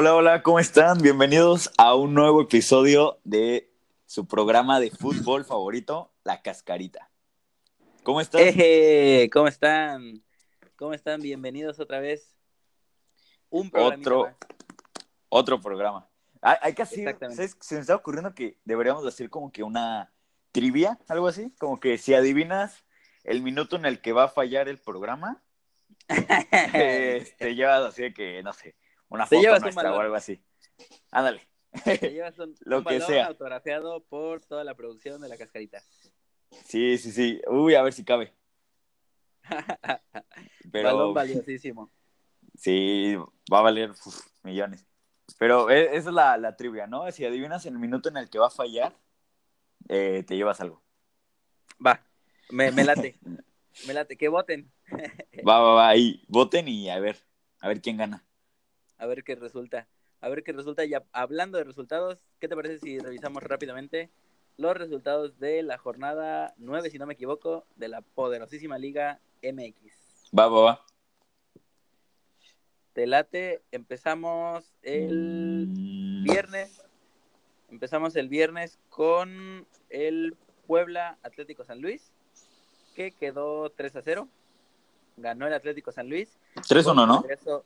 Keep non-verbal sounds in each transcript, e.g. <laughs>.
Hola, hola, ¿cómo están? Bienvenidos a un nuevo episodio de su programa de fútbol favorito, La Cascarita. ¿Cómo están? Eje, ¿Cómo están? ¿Cómo están? Bienvenidos otra vez. Un programa. otro, otro programa. Hay, hay que hacer. Se me está ocurriendo que deberíamos hacer como que una trivia, algo así, como que si adivinas el minuto en el que va a fallar el programa, eh, te llevas así de que, no sé, una foto un nuestra o algo así. Ándale. Te llevas un, <laughs> Lo un que balón sea. autografiado por toda la producción de la cascarita. Sí, sí, sí. Uy, a ver si cabe. <laughs> Pero Balón valiosísimo. sí, va a valer uf, millones. Pero e- esa es la, la trivia, ¿no? Si adivinas el minuto en el que va a fallar, eh, te llevas algo. Va, me, me late. <laughs> Me late, que voten. Va, va, va, ahí voten y a ver, a ver quién gana. A ver qué resulta. A ver qué resulta. Ya hablando de resultados, ¿qué te parece si revisamos rápidamente los resultados de la jornada 9, si no me equivoco, de la poderosísima Liga MX? Va, va, va. Te late, empezamos el Mm, viernes. Empezamos el viernes con el Puebla Atlético San Luis, que quedó 3 a 0. Ganó el Atlético San Luis. 3-1, Con ¿no? regreso-.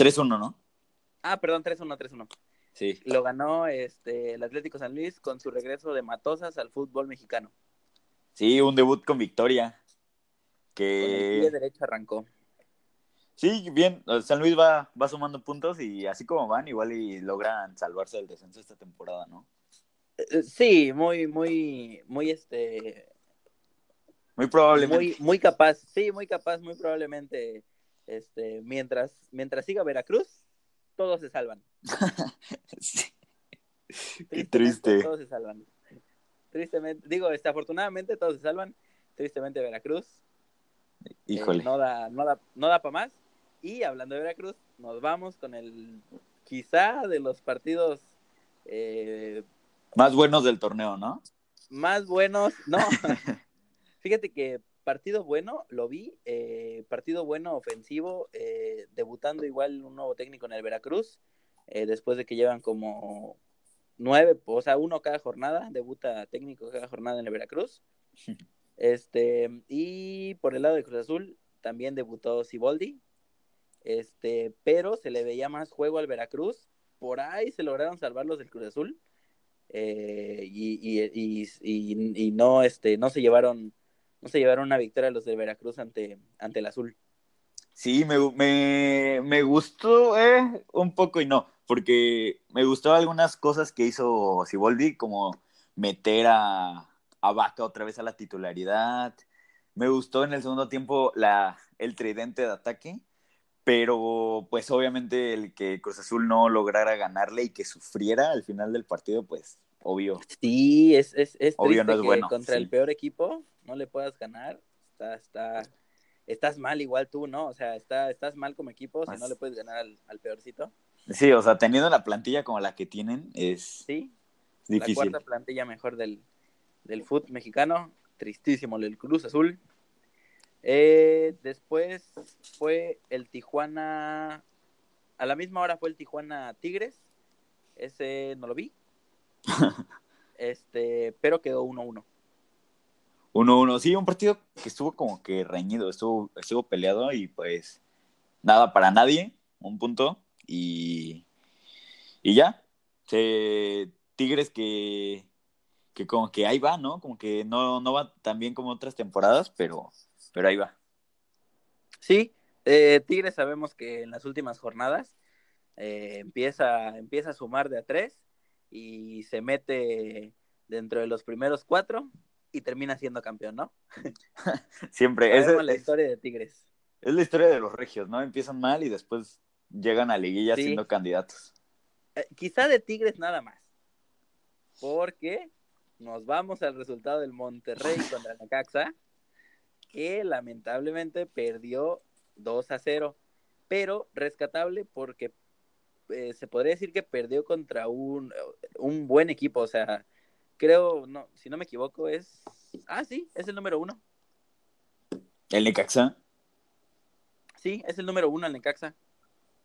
3-1, ¿no? Ah, perdón, 3-1, 3-1. Sí. Lo ganó este, el Atlético San Luis con su regreso de Matosas al fútbol mexicano. Sí, un debut con victoria. Con el pie Que derecho arrancó. sí, bien, San Luis va, va sumando puntos y así como van, igual y logran salvarse del descenso esta temporada, ¿no? Eh, Sí, muy, muy, muy, este, Muy probablemente. muy, muy capaz. Sí, muy capaz, muy probablemente. Este, mientras, mientras siga Veracruz, todos se salvan. <laughs> Sí. Qué triste. Todos se salvan. Tristemente, digo, este, afortunadamente todos se salvan. Tristemente Veracruz. eh, Híjole. no da, no da, no da para más. Y hablando de Veracruz, nos vamos con el quizá de los partidos eh, Más buenos del torneo, ¿no? más buenos. No, <laughs> fíjate que partido bueno, lo vi. eh, partido bueno, ofensivo, eh, debutando igual un nuevo técnico en el Veracruz. eh, después de que llevan como nueve, o sea, uno cada jornada, debuta técnico cada jornada en el Veracruz. <laughs> Este, y por el lado de Cruz Azul, también debutó Siboldi. Este, pero se le veía más juego al Veracruz. Por ahí se lograron salvar los del Cruz Azul. eh, y, y, y, y- y no, este, no se llevaron, no se llevaron una victoria los del Veracruz ante, ante el Azul. Sí, me, me, me gustó eh, un poco y no, porque me gustó algunas cosas que hizo Siboldi, como meter a, a Vaca otra vez a la titularidad. Me gustó en el segundo tiempo la, el tridente de ataque, pero pues obviamente el que Cruz Azul no lograra ganarle y que sufriera al final del partido, pues obvio. Sí, es, es, es Obvio triste no es que bueno, contra sí. el peor equipo no le puedas ganar. Está, está, estás mal igual tú, ¿no? O sea, está, estás mal como equipo si Pues- no le puedes ganar al, al peorcito. Sí, o sea, teniendo la plantilla como la que tienen, es Sí, difícil. la cuarta plantilla mejor del, del fútbol mexicano. Tristísimo el Cruz Azul. Eh, después fue el Tijuana. A la misma hora fue el Tijuana Tigres. Ese no lo vi. <laughs> este, pero quedó 1-1. 1-1, sí, un partido que estuvo como que reñido, estuvo, estuvo peleado y pues nada para nadie, un punto y, y ya. Se- Tigres que, que como que ahí va, ¿no? Como que no, no va tan bien como otras temporadas, pero, pero ahí va. Sí, eh, Tigres sabemos que en las últimas jornadas eh, empieza, empieza a sumar de a tres y se mete dentro de los primeros cuatro y termina siendo campeón, ¿no? <laughs> Siempre, Sabemos la es, historia de Tigres. es la historia de los regios, ¿no? Empiezan mal y después llegan a liguilla Sí. siendo candidatos. Eh, quizá de Tigres nada más, porque nos vamos al resultado del Monterrey <laughs> contra Necaxa, que lamentablemente perdió 2 a 0, pero rescatable porque eh, se podría decir que perdió contra un, un buen equipo, o sea, creo, no, si no me equivoco, es, ah, sí, es el número uno, El Necaxa, sí, es el número uno el Necaxa.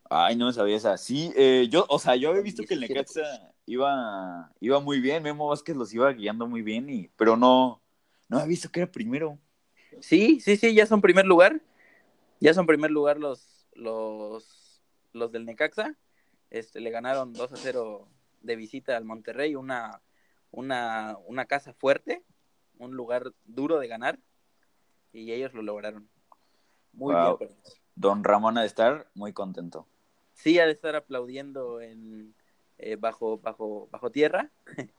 Ay, no me sabía esa. Sí, eh, yo, o sea, yo había visto que el 17 Necaxa iba, iba muy bien, Memo Vázquez los iba guiando muy bien, y, pero no, no había visto que era primero. Sí, sí, sí, ya son primer lugar. Ya son primer lugar los, los, los del Necaxa. Este, le ganaron 2 a 0 de visita al Monterrey, una, una, una casa fuerte, un lugar duro de ganar, y ellos lo lograron. Muy Wow. bien. Don Ramón ha de estar muy contento. Sí, ha de estar aplaudiendo en, eh, bajo, bajo, bajo tierra, <laughs>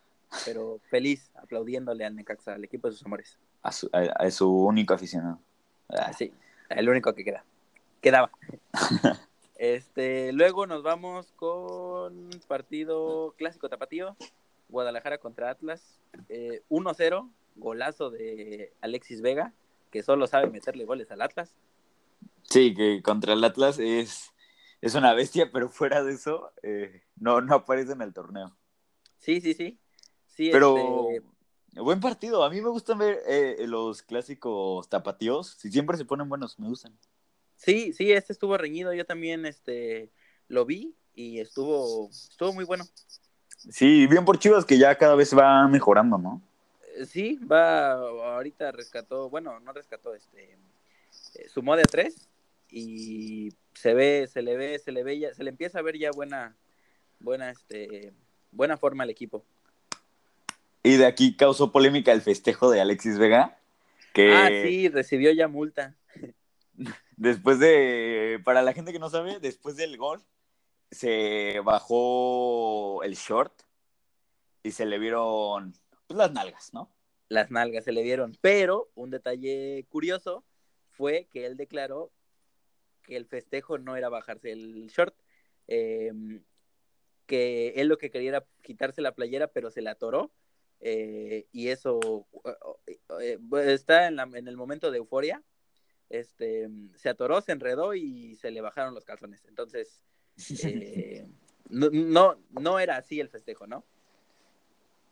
pero feliz aplaudiéndole al Necaxa, al equipo de sus amores. A su, a, a su único aficionado. Ah, Sí, el único que queda. Quedaba. <laughs> Este, luego nos vamos con partido clásico tapatío, Guadalajara contra Atlas, eh, 1-0, golazo de Alexis Vega, que solo sabe meterle goles al Atlas. Sí, que contra el Atlas es, es una bestia, pero fuera de eso, eh, no, no aparece en el torneo. Sí, sí, sí. Sí, Pero este, buen partido. A mí me gustan ver eh, los clásicos tapatíos. Si siempre se ponen buenos, me gustan. sí, sí, este estuvo reñido, yo también este lo vi y estuvo estuvo muy bueno. Sí, bien por Chivas que ya cada vez va mejorando, ¿no? Eh, Sí, va ahorita rescató, bueno, no rescató este eh, sumó de a tres y se ve, se le ve, se le ve ya, se le empieza a ver ya buena, buena, este, buena forma al equipo. Y de aquí causó polémica el festejo de Alexis Vega, que Ah, sí, recibió ya multa. después de, para la gente que no sabe, después del gol, se bajó el short y se le vieron pues, las nalgas, ¿no? Las nalgas se le vieron, pero un detalle curioso fue que él declaró que el festejo no era bajarse el short, eh, que él lo que quería era quitarse la playera, pero se la atoró. eh, y eso eh, eh, está en, la- en el momento de euforia. Este, se atoró, se enredó y se le bajaron los calzones. Entonces, eh, no, no, no era así el festejo, ¿no?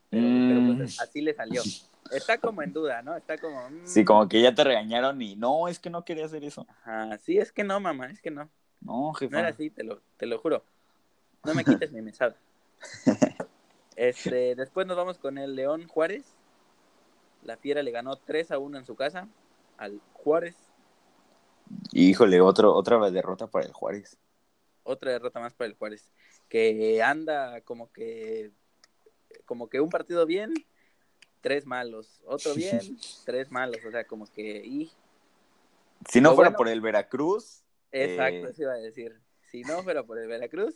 Pero, pero, pues, Mm. así le salió. Está como en duda, ¿no? Está como. mm, Sí, como que ya te regañaron y no, es que no quería hacer eso. ajá, sí, es que no, mamá, es que no. No, jefa. No era así, te lo, te lo juro. No me quites mi mesada. <laughs> Este, después nos vamos con el León Juárez. La Fiera le ganó 3 a 1 en su casa al Juárez. Híjole, otro, otra derrota para el Juárez. Otra derrota más para el Juárez. Que anda como que como que un partido bien, tres malos. Otro bien, tres malos. O sea, como que. y- Si no fuera bueno- por el Veracruz, Exacto, Eh. eso iba a decir. Si no fuera por el Veracruz,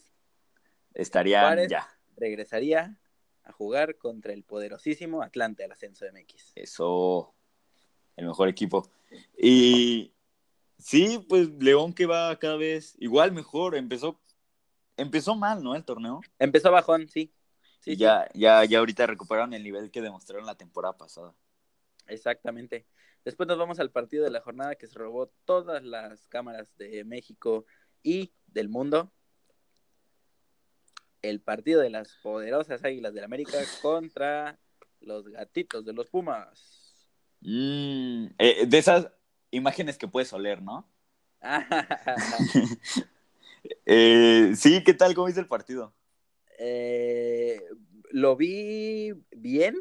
estarían Juárez. ya. regresaría a jugar contra el poderosísimo Atlante al ascenso de MX. Eso, el mejor equipo. Y sí, pues León que va cada vez igual mejor. Empezó, empezó mal, ¿no? El torneo. Empezó bajón, sí. Sí, ya, ya, ya ahorita recuperaron el nivel que demostraron la temporada pasada. exactamente. Después nos vamos al partido de la jornada que se robó todas las cámaras de México y del mundo. El partido de las poderosas Águilas del América <sighs> contra los gatitos de los Pumas. Mm, eh, de esas imágenes que puedes oler, ¿no? <laughs> Eh, sí, ¿qué tal? ¿Cómo viste el partido? Eh, lo vi bien,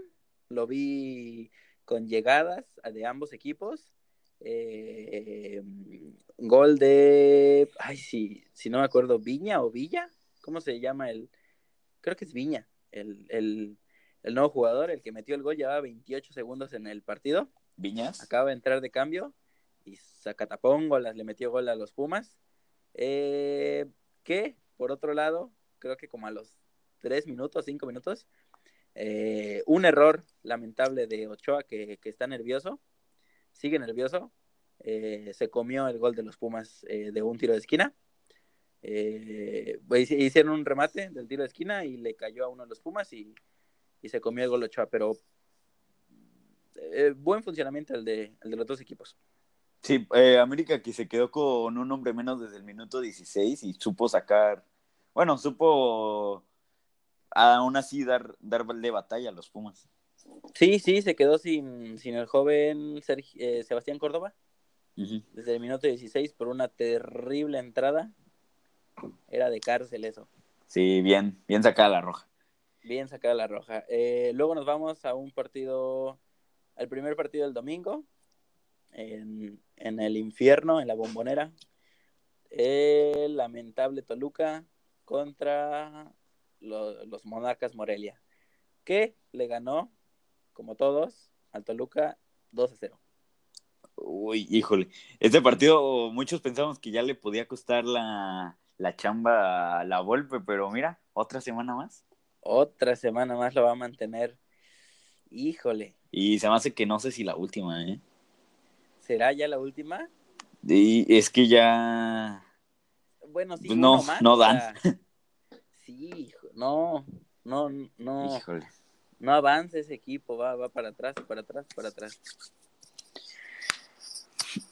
lo vi con llegadas de ambos equipos. Eh, gol de, ay, sí, si no me acuerdo, Viña o Villa, ¿cómo se llama el? Creo que es Viña, el, el, el nuevo jugador, el que metió el gol, llevaba 28 segundos en el partido, ¿Viñas? acaba de entrar de cambio y Zacatapongo le metió gol a los Pumas. Eh, que, por otro lado, creo que como a los 3 minutos, 5 minutos, eh, un error lamentable de Ochoa que, que está nervioso, sigue nervioso, eh, se comió el gol de los Pumas eh, de un tiro de esquina. Hicieron un remate del tiro de esquina y le cayó a uno de los Pumas y, se comió el gol Ochoa, pero buen funcionamiento el de, el de los dos equipos. Sí, eh, América que se quedó con un hombre menos desde el minuto 16 y supo sacar, bueno, supo aún así dar, darle batalla a los Pumas. Sí, sí, se quedó sin, sin el joven eh, Sebastián Córdoba desde el minuto 16 por una terrible entrada. Era de cárcel eso. Sí, bien, bien sacada la roja. Bien sacada la roja. Eh, luego nos vamos a un partido, al primer partido del domingo, en, en el infierno, en la bombonera. El lamentable Toluca contra lo- los Monarcas Morelia, que le ganó, como todos, al Toluca 2 a 0. Uy, híjole. Este partido, muchos pensamos que ya le podía costar la, la chamba a la Volpe, pero mira, otra semana más. Otra semana más lo va a mantener. Híjole, Y se me hace que no sé si la última, ¿eh? ¿Será ya la última? Y es que ya. Bueno, sí, Pues no, más, no dan. sí, no, no, no, Híjole. no avanza ese equipo, va, va para atrás, para atrás, para atrás.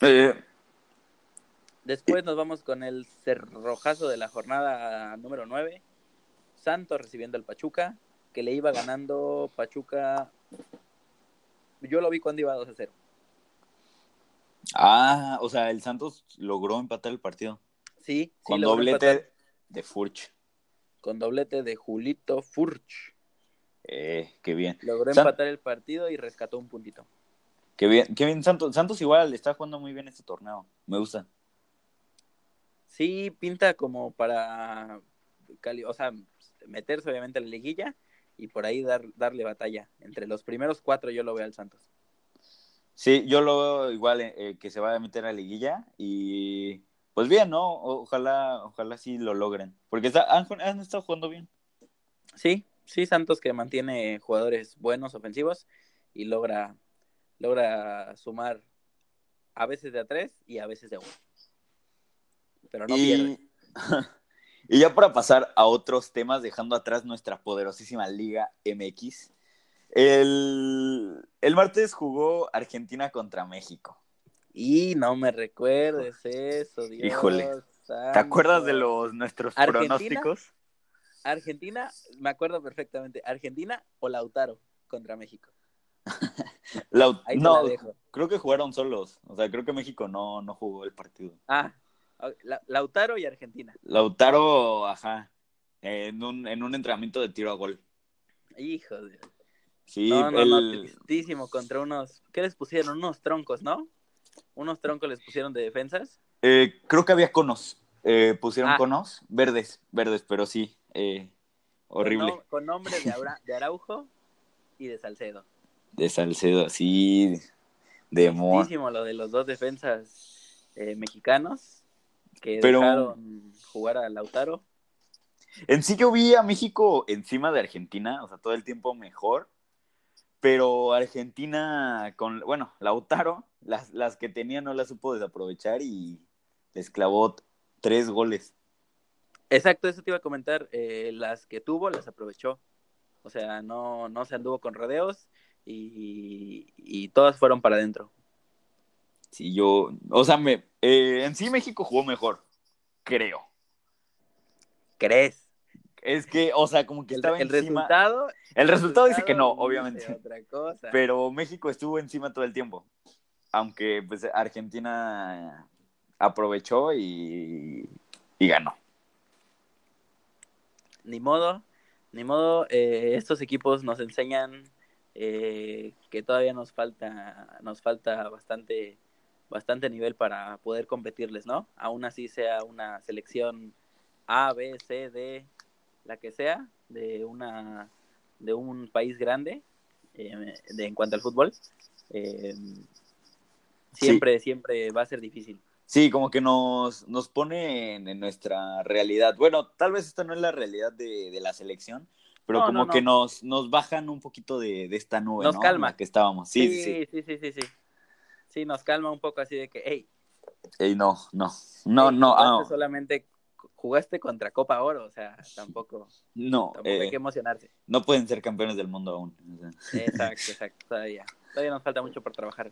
Eh, Después nos vamos con el cerrojazo de la jornada número 9. Santos recibiendo al Pachuca, que le iba ganando Pachuca. Yo lo vi cuando iba 2 a 0. Ah, o sea, el Santos logró empatar el partido. Sí, sí, Con doblete empatar. de Furch. Con doblete de Julito Furch. Eh, qué bien. Logró San- empatar el partido y rescató un puntito. Qué bien, qué bien. Santos, Santos igual está jugando muy bien este torneo. Me gusta. Sí, pinta como para, cali- o sea, meterse obviamente a la liguilla y por ahí dar, darle batalla. Entre los primeros cuatro yo lo veo al Santos. Sí, yo lo veo igual eh, eh, que se va a meter a liguilla y pues bien, ¿no? Ojalá, ojalá sí lo logren. Porque está, han, han estado jugando bien. Sí, sí, Santos que mantiene jugadores buenos ofensivos y logra, logra sumar a veces de a tres y a veces de a uno. Pero no pierde. y... <laughs> y ya para pasar a otros temas, dejando atrás nuestra poderosísima Liga MX. El, el martes jugó Argentina contra México. Y no me recuerdes eso, Dios. Híjole. ¿Te acuerdas de los nuestros ¿Argentina? pronósticos? Argentina, me acuerdo perfectamente. Argentina o Lautaro contra México. <laughs> Lau- Ahí no, la dejo. creo que jugaron solos. O sea, creo que México no, no jugó el partido. Ah, La- Lautaro y Argentina. Lautaro, ajá, en un, en un entrenamiento de tiro a gol. Hijo de... Sí, No, no, no, el- tristísimo contra unos... ¿Qué les pusieron? Unos troncos, ¿no? Unos troncos les pusieron de defensas. eh, creo que había conos. Eh, pusieron Ah. conos, verdes, verdes, pero sí, eh, horrible. Con, con nombre de, Abra- de Araujo y de Salcedo. De Salcedo, así, de Moa. Lo de los dos defensas eh, mexicanos que Pero- dejaron jugar a Lautaro. En sí yo vi a México encima de Argentina, o sea, todo el tiempo mejor, pero Argentina con, bueno, Lautaro, las, las que tenía no las supo desaprovechar y les clavó tres goles. Exacto, eso te iba a comentar. eh, las que tuvo las aprovechó. O sea, no, no se anduvo con rodeos y, y todas fueron para adentro. Sí, yo, o sea, me, eh, en sí México jugó mejor, creo. ¿Crees? Es que, o sea, como que El, estaba el encima. resultado. el resultado dice que no, obviamente. Otra cosa. Pero México estuvo encima todo el tiempo. Aunque pues Argentina aprovechó y, y ganó. Ni modo, ni modo. eh, estos equipos nos enseñan eh, que todavía nos falta, nos falta bastante, bastante nivel para poder competirles, ¿no? Aún así sea una selección A, B, C, D, la que sea, de una, de un país grande, eh, de, en cuanto al fútbol. eh, siempre, siempre va a ser difícil. Sí, como que nos, nos pone en, en nuestra realidad. Bueno, tal vez esta no es la realidad de, de la selección, pero No, como no, no. que nos, nos bajan un poquito de, de esta nube, Nos ¿no? calma. En la que estábamos. Sí, sí, sí. sí, sí, sí, nos calma un poco así de que, hey, Ey, no, no, no, no, ah, solamente jugaste contra Copa Oro, o sea, tampoco, no, tampoco eh, hay que emocionarse. no pueden ser campeones del mundo aún. o sea. Exacto, exacto, todavía, todavía nos falta mucho por trabajar.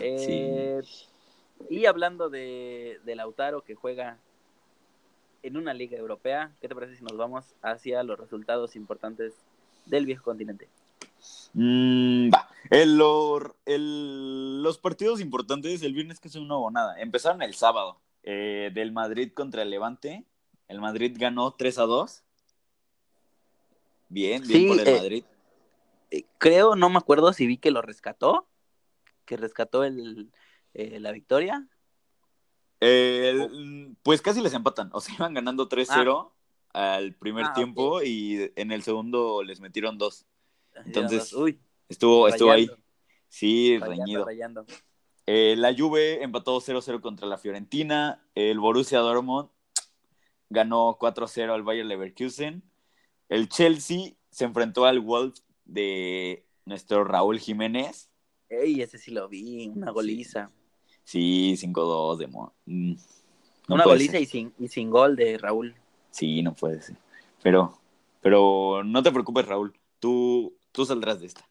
Eh, Y hablando de, de Lautaro que juega en una liga europea, ¿qué te parece si nos vamos hacia los resultados importantes del viejo continente? Mm, va. El, el- los partidos importantes el viernes que son una bonada. Empezaron el sábado. Eh, del Madrid contra el Levante. El Madrid ganó 3 a 2. Bien, bien Sí, por el eh, Madrid. Eh, creo, no me acuerdo si vi que lo rescató, que rescató el, eh, la victoria. El- pues casi les empatan. O sea, <laughs> iban ganando 3-0 al primer Ah, tiempo y en el segundo les metieron dos. Entonces, Uy, Estuvo, estuvo ahí. Sí, rayando, reñido. rayando. Eh, la Juve empató 0-0 contra la Fiorentina. El Borussia Dortmund ganó 4-0 al Bayer Leverkusen. El Chelsea se enfrentó al Wolf de nuestro Raúl Jiménez. Ey, ese sí lo vi, una goliza. Sí, 5-2 de mo- mm, no una goliza ser. y sin, y sin gol de Raúl. Sí, no puede ser. Pero, pero no te preocupes, Raúl. Tú, tú saldrás de esta.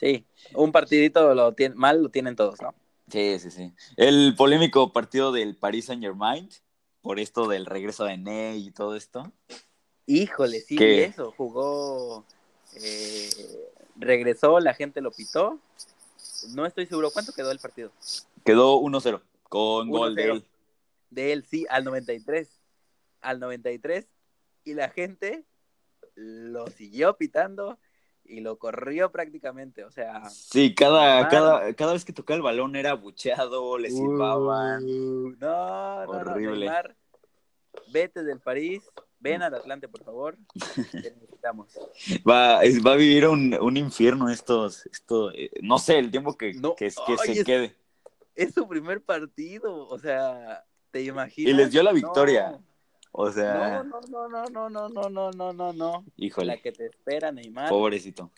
Sí, un partidito lo tiene, mal lo tienen todos, ¿no? Sí, sí, sí. El polémico partido del Paris Saint Germain, por esto del regreso de Ney y todo esto. Híjole, sí, eso, jugó, eh, regresó, la gente lo pitó. No estoy seguro, ¿cuánto quedó el partido? Quedó 1-0 con gol de 1-0. él. De él, sí, al 93. Al 93. Y la gente lo siguió pitando y lo corrió prácticamente. O sea, Sí, cada, cada, cada vez que tocaba el balón era bucheado, le silbaban. Uh, no, no, no, Horrible. Neymar, vete del París, ven al Atlante, por favor. <laughs> Te necesitamos. Va, es- va a vivir un, un infierno estos, esto, eh, no sé, el tiempo que, No, que, que ay, se es- quede. Es su primer partido, o sea, ¿te imaginas? Y les dio la No. O sea, No, no, no, no, no, no, no, no, no, no. La híjole, que te espera, Neymar. pobrecito.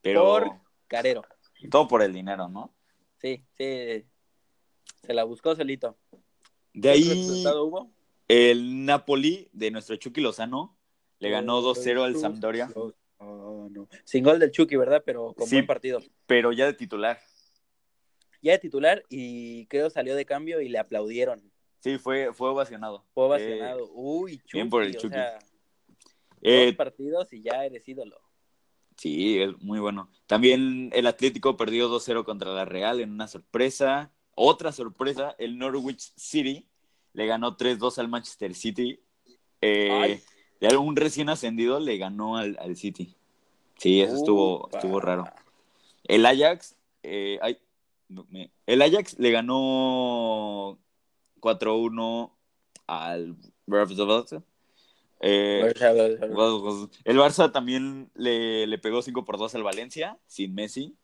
Pero Por Carero. todo por el dinero, ¿no? Sí, sí. Se la buscó solito. De ¿Qué ahí, resultado hubo? el Napoli de nuestro Chucky Lozano le ganó 2-0 al Sampdoria, Lozano. Sin gol del Chucky, ¿verdad? Pero con Sí. buen partido. pero ya de titular. Ya de titular y creo salió de cambio y le aplaudieron. Sí, fue, fue ovacionado. Fue ovacionado. Uy, Chucky. bien por el o Chucky. sea, Eh, dos partidos y ya eres ídolo. Sí, es muy bueno. También el Atlético perdió 2-0 contra la Real en una sorpresa. Otra sorpresa, el Norwich City le ganó 3-2 al Manchester City. Eh, de un recién ascendido le ganó al, al City. Sí, eso estuvo, Upa. estuvo raro. El Ajax, eh, ay, no, me- el Ajax le ganó 4-1 al eh, el Barça también le, le pegó 5 por 2 al Valencia, sin Messi.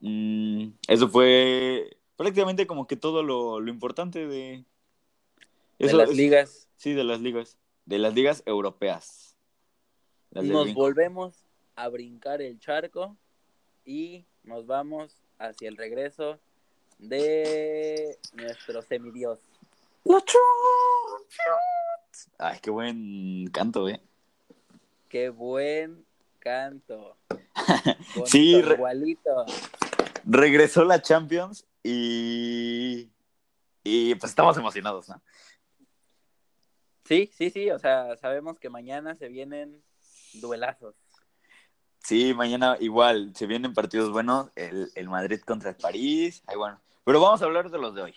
Mm, eso fue prácticamente como que todo lo, lo importante de... Las es- ligas. Sí, de las ligas. De las ligas europeas. Las Nos volvemos a brincar el charco y nos vamos hacia el regreso de nuestro semidios. Ay, qué buen canto, eh. Qué buen canto. <laughs> Sí, re- igualito. Regresó la Champions y... Y pues estamos emocionados, ¿no? Sí, sí, sí, o sea, sabemos que mañana se vienen duelazos. Sí, mañana igual, se vienen partidos buenos, el, el Madrid contra el París, ay bueno, pero vamos a hablar de los de hoy.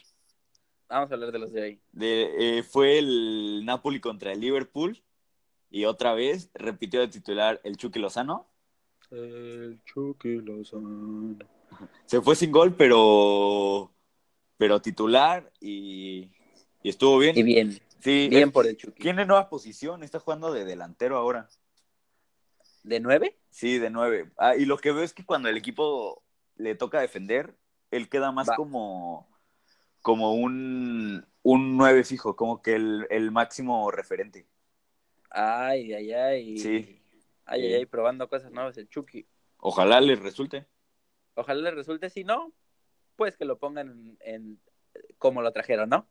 Vamos a hablar de los de hoy. De, eh, fue el Napoli contra el Liverpool y otra vez repitió de titular el Chucky Lozano. El Chucky Lozano. Se fue sin gol, pero, pero titular y, y estuvo bien. Y bien, Sí, bien por el Chucky. tiene nueva posición, está jugando de delantero ahora. ¿De nueve? Sí, de nueve. Ah, y lo que veo es que cuando el equipo le toca defender, él queda más Va. como, como un, un nueve fijo, como que el, el máximo referente. Ay, ay, ay. Sí. Ay, ay, ay, probando cosas nuevas el Chucky. Ojalá le resulte. Ojalá le resulte, si no, pues que lo pongan en, en- como lo trajeron, ¿no?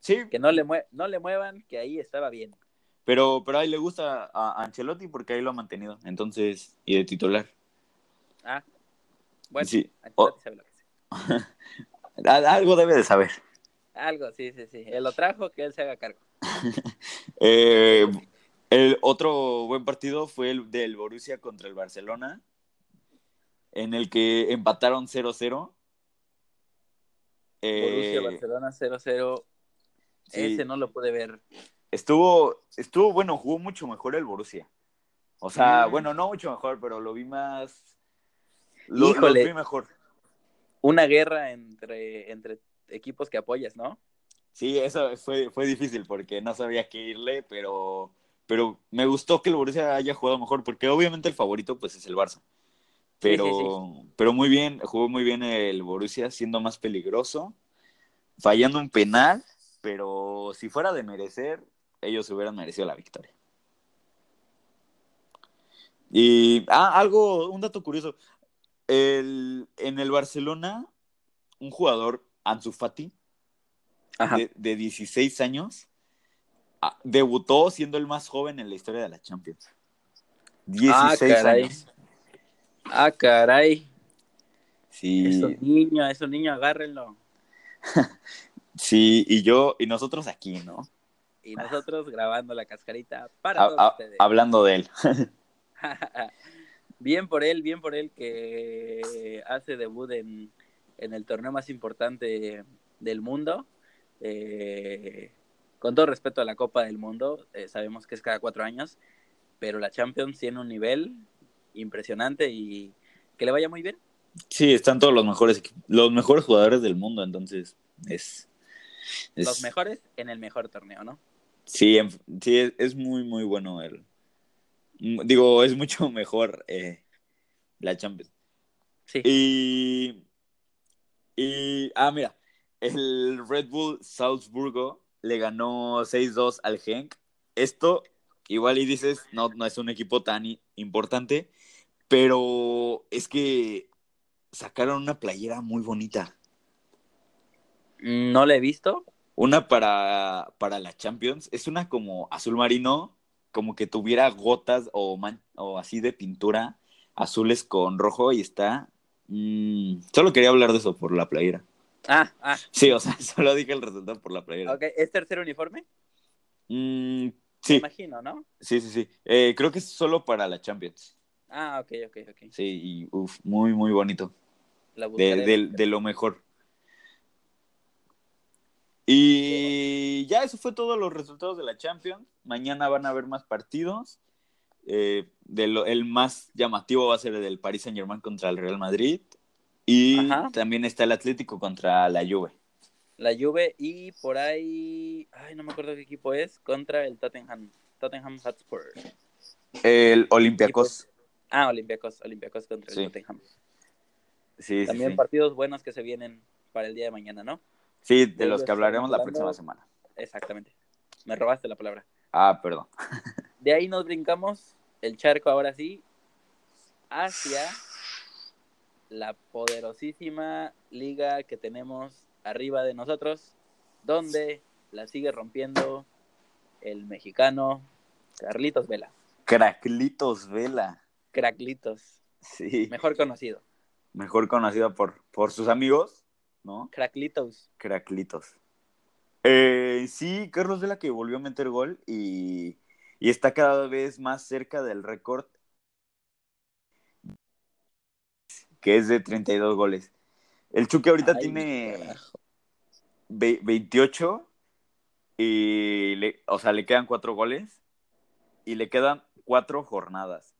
Sí, Que no le, mue- no le muevan, que ahí estaba bien. pero, pero ahí le gusta a Ancelotti porque ahí lo ha mantenido. Entonces, y de titular. Ah, bueno, Sí. Ancelotti Oh. sabe <laughs> Algo debe de saber. Algo, sí, sí, sí. Él lo trajo, que él se haga cargo. <laughs> Eh, el otro buen partido fue el del Borussia contra el Barcelona, en el que empataron 0-0. Eh, Borussia Barcelona 0-0. Sí. Ese no lo pude ver. Estuvo, estuvo bueno, jugó mucho mejor el Borussia. O sea, Mm. bueno, no mucho mejor, pero lo vi más. Lo, Híjole. lo vi mejor. Una guerra entre, entre equipos que apoyas, ¿no? Sí, eso fue, fue difícil porque no sabía qué irle, pero, pero me gustó que el Borussia haya jugado mejor, porque obviamente el favorito pues es el Barça. Pero, sí, pero muy bien, jugó muy bien el Borussia, siendo más peligroso, fallando un penal, pero si fuera de merecer, ellos hubieran merecido la victoria. Y, ah, algo, un dato curioso. El, en el Barcelona, un jugador, Ansu Fati, de, de 16 años, ah, debutó siendo el más joven en la historia de la Champions. 16 caray. años. Ah, caray. Sí, Esos niños, esos niños, agárrenlo. <laughs> sí, y yo, y nosotros aquí, ¿no? Y nosotros grabando la cascarita para Ha- todos ha- ustedes. hablando de él. <laughs> bien por él, bien por él que hace debut en, en el torneo más importante del mundo. Eh, con todo respeto a la Copa del Mundo, eh, sabemos que es cada cuatro años, pero la Champions tiene un nivel impresionante y que le vaya muy bien. Sí, están todos los mejores, los mejores jugadores del mundo, entonces es... es- Los mejores en el mejor torneo, ¿no? Sí, en- sí, es, es muy, muy bueno el... Digo, es mucho <laughs> mejor eh, la Champions. Sí. Y, y, ah, mira, el Red Bull Salzburgo le ganó 6-2 al Genk. Esto, igual y dices, no, no es un equipo tan importante, pero es que sacaron una playera muy bonita. No le he visto. Una para, para la Champions, es una como azul marino, como que tuviera gotas o, man- o así de pintura azules con rojo y está... mm, solo quería hablar de eso por la playera. Ah, ah, Sí, o sea, <laughs> solo dije el resultado por la playera. ok. ¿Es tercer uniforme? Mm, Me sí, imagino, ¿no? sí, sí, sí. Eh, creo que es solo para la Champions. Ah, ok, ok, ok. Sí, y uf, muy, muy bonito. La de- de lo mejor. Y ya eso fue todos los resultados de la Champions. Mañana van a haber más partidos. Eh, de lo- el más llamativo va a ser el del Paris Saint Germain contra el Real Madrid. Y Ajá. también está el Atlético contra la Juve. La Juve y por ahí, ay, no me acuerdo qué equipo es, contra el Tottenham, Tottenham Hotspur. El Olympiacos. Ah, Olympiacos, Olympiacos contra Sí. el Tottenham. Sí, sí, También sí. partidos buenos que se vienen para el día de mañana, ¿no? Sí, de de los que hablaremos la próxima semana. Exactamente. Me robaste la palabra. Ah, perdón. <laughs> De ahí nos brincamos el charco ahora sí hacia la poderosísima liga que tenemos arriba de nosotros, donde la sigue rompiendo el mexicano Carlitos Vela, Craclitos Vela. Craclitos, Sí. mejor conocido, Mejor conocido por, por sus amigos, ¿no? Craclitos. Craclitos. Eh, sí, Carlos Vela que volvió a meter gol y, y está cada vez más cerca del récord que es de 32 goles. El Chuque ahorita Ay, tiene carajo. ve- 28 y le, o sea, le quedan cuatro goles y le quedan cuatro jornadas.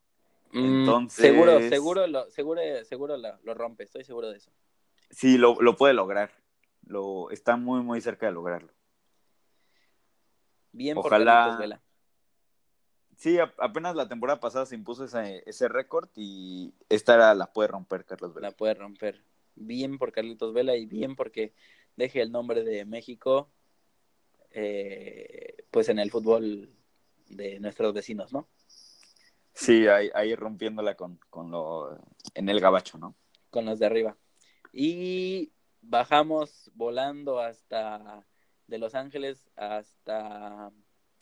Mm, Entonces- seguro, seguro, lo, seguro, seguro lo, lo rompe, estoy seguro de eso. Sí, lo, lo puede lograr. Lo, está muy, muy cerca de lograrlo. Bien Ojalá- por Carlitos Vela. Sí, a- apenas la temporada pasada se impuso ese, ese récord y esta la puede romper Carlos Vela. la puede romper. Bien por Carlitos Vela y bien porque deje el nombre de México eh, pues en el fútbol de nuestros vecinos, ¿no? Sí, ahí, ahí rompiéndola con, con lo en el gabacho, ¿no? Con los de arriba. Y bajamos volando hasta de Los Ángeles hasta,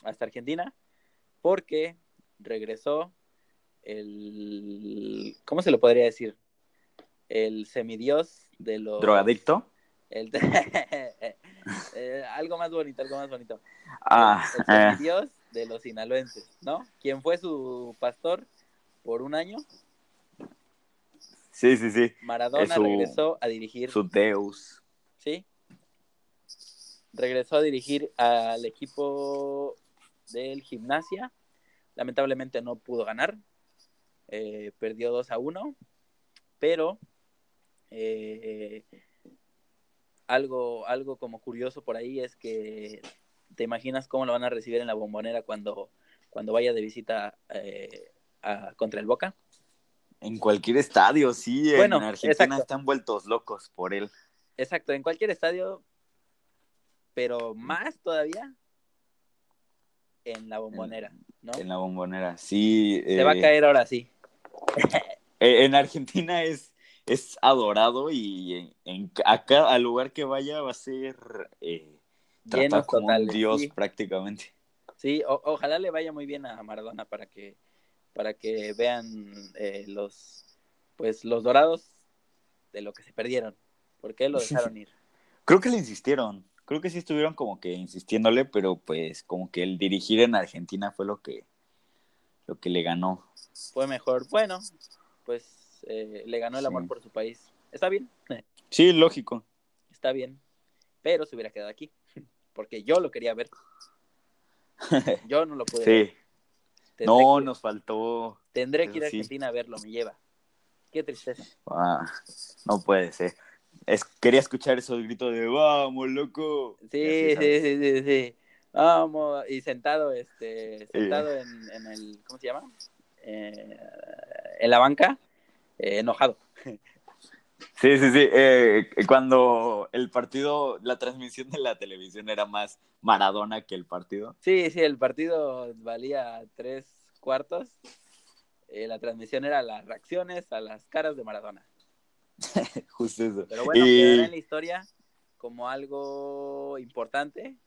hasta Argentina porque regresó el ¿cómo se lo podría decir? El semidios de los ¿Drogadicto? El- <laughs> Eh, algo más bonito, algo más bonito. Ah, el eh, semidios de los sinaloenses, ¿no? Quien fue su pastor por un año. Sí, sí, sí. Maradona su- regresó a dirigir, Su Deus. ¿sí? regresó a dirigir al equipo del Gimnasia. Lamentablemente no pudo ganar. Eh, perdió 2 a 1. Pero eh, algo, algo como curioso por ahí es que te imaginas cómo lo van a recibir en la bombonera cuando, cuando vaya de visita eh, a, contra el Boca. En cualquier estadio, sí. Bueno, en Argentina exacto. están vueltos locos por él. Exacto, en cualquier estadio, pero más todavía en la bombonera, ¿no? En la bombonera, sí. Se va a eh, caer ahora sí. <laughs> eh, En Argentina es, es adorado y en, en- a cada al lugar que vaya va a ser eh, tratado como un dios sí. prácticamente. Sí, o- ojalá le vaya muy bien a Maradona para que para que vean eh, los pues los dorados de lo que se perdieron, porque lo dejaron ir. Creo que le insistieron, creo que sí estuvieron como que insistiéndole, pero pues como que el dirigir en Argentina fue lo que lo que le ganó. Fue mejor. Bueno, pues eh, le ganó el amor Sí. por su país. Está bien, Sí, lógico. está bien, pero se hubiera quedado aquí, <laughs> porque yo lo quería ver. <laughs> Yo no lo pude ver. Tendré No, que- nos faltó. Tendré que ir a sí. Argentina a verlo, me lleva. Qué tristeza. Ah, no puede ser. Es, quería escuchar esos gritos de vamos, loco. Sí, sí, sí, sí, sí. Vamos, y sentado, este, sentado en, en el, ¿cómo se llama? Eh, en la banca, eh, enojado. <laughs> Sí, sí, sí. eh, cuando el partido, la transmisión de la televisión era más Maradona que el partido. Sí, sí, el partido valía tres cuartos. Eh, la transmisión era las reacciones a las caras de Maradona. <laughs> Justo eso. Pero bueno, Y- quedará en la historia como algo importante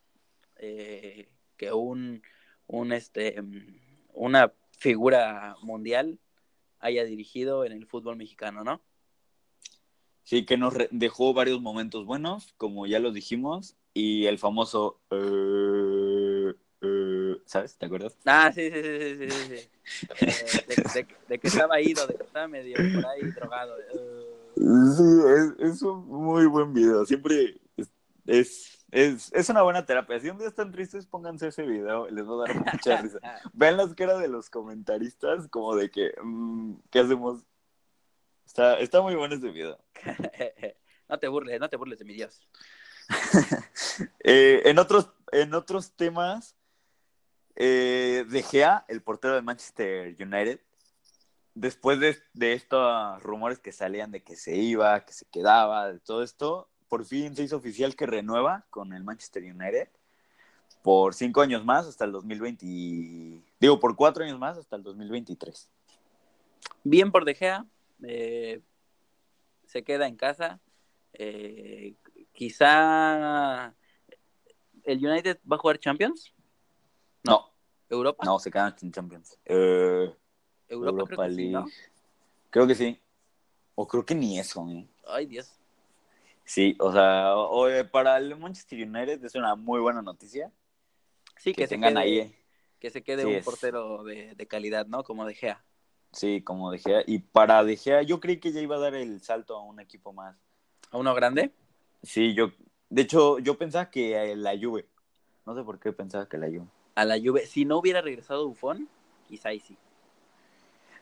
eh, que un, un este una figura mundial haya dirigido en el fútbol mexicano, ¿no? Sí, que nos dejó varios momentos buenos, como ya los dijimos, y el famoso... eh, eh, ¿Sabes? ¿Te acuerdas? Ah, sí, sí, sí, sí, sí, sí. Eh, de, de- de que estaba ido, de que estaba medio por ahí drogado. Sí, es, es un muy buen video. Siempre es, es, es, es una buena terapia. Si un día están tristes, pónganse ese video. Les va a dar mucha risa. <laughs> Vean las caras de los comentaristas, como de que, mm, ¿qué hacemos? Está, está muy bueno ese video. <laughs> no te burles, no te burles de mi Dios. <laughs> Eh, en, otros, en otros temas, eh, De Gea, el portero de Manchester United, después de, de estos rumores que salían de que se iba, que se quedaba, de todo esto, por fin se hizo oficial que renueva con el Manchester United por cinco años más hasta el 2020. y- Digo, por cuatro años más hasta el 2023. Bien por De Gea, eh, se queda en casa. eh, quizá el United va a jugar Champions, No, Europa, no, se quedan sin Champions. Eh, Europa, Europa creo que sí, League. ¿no? Creo que sí. O creo que ni eso, ¿eh? Ay, Dios. Sí, o sea, o- o- para el Manchester United es una muy buena noticia Sí, que, que, se tengan quede, ahí, que se quede Sí, un portero de, de calidad, ¿no? Como De Gea. Sí, como De Gea. Y para De Gea, yo creí que ya iba a dar el salto a un equipo más. ¿A uno grande? Sí, yo, de hecho, yo pensaba que la Juve. No sé por qué pensaba que la Juve. A la Juve. Si no hubiera regresado Bufón, quizá ahí sí.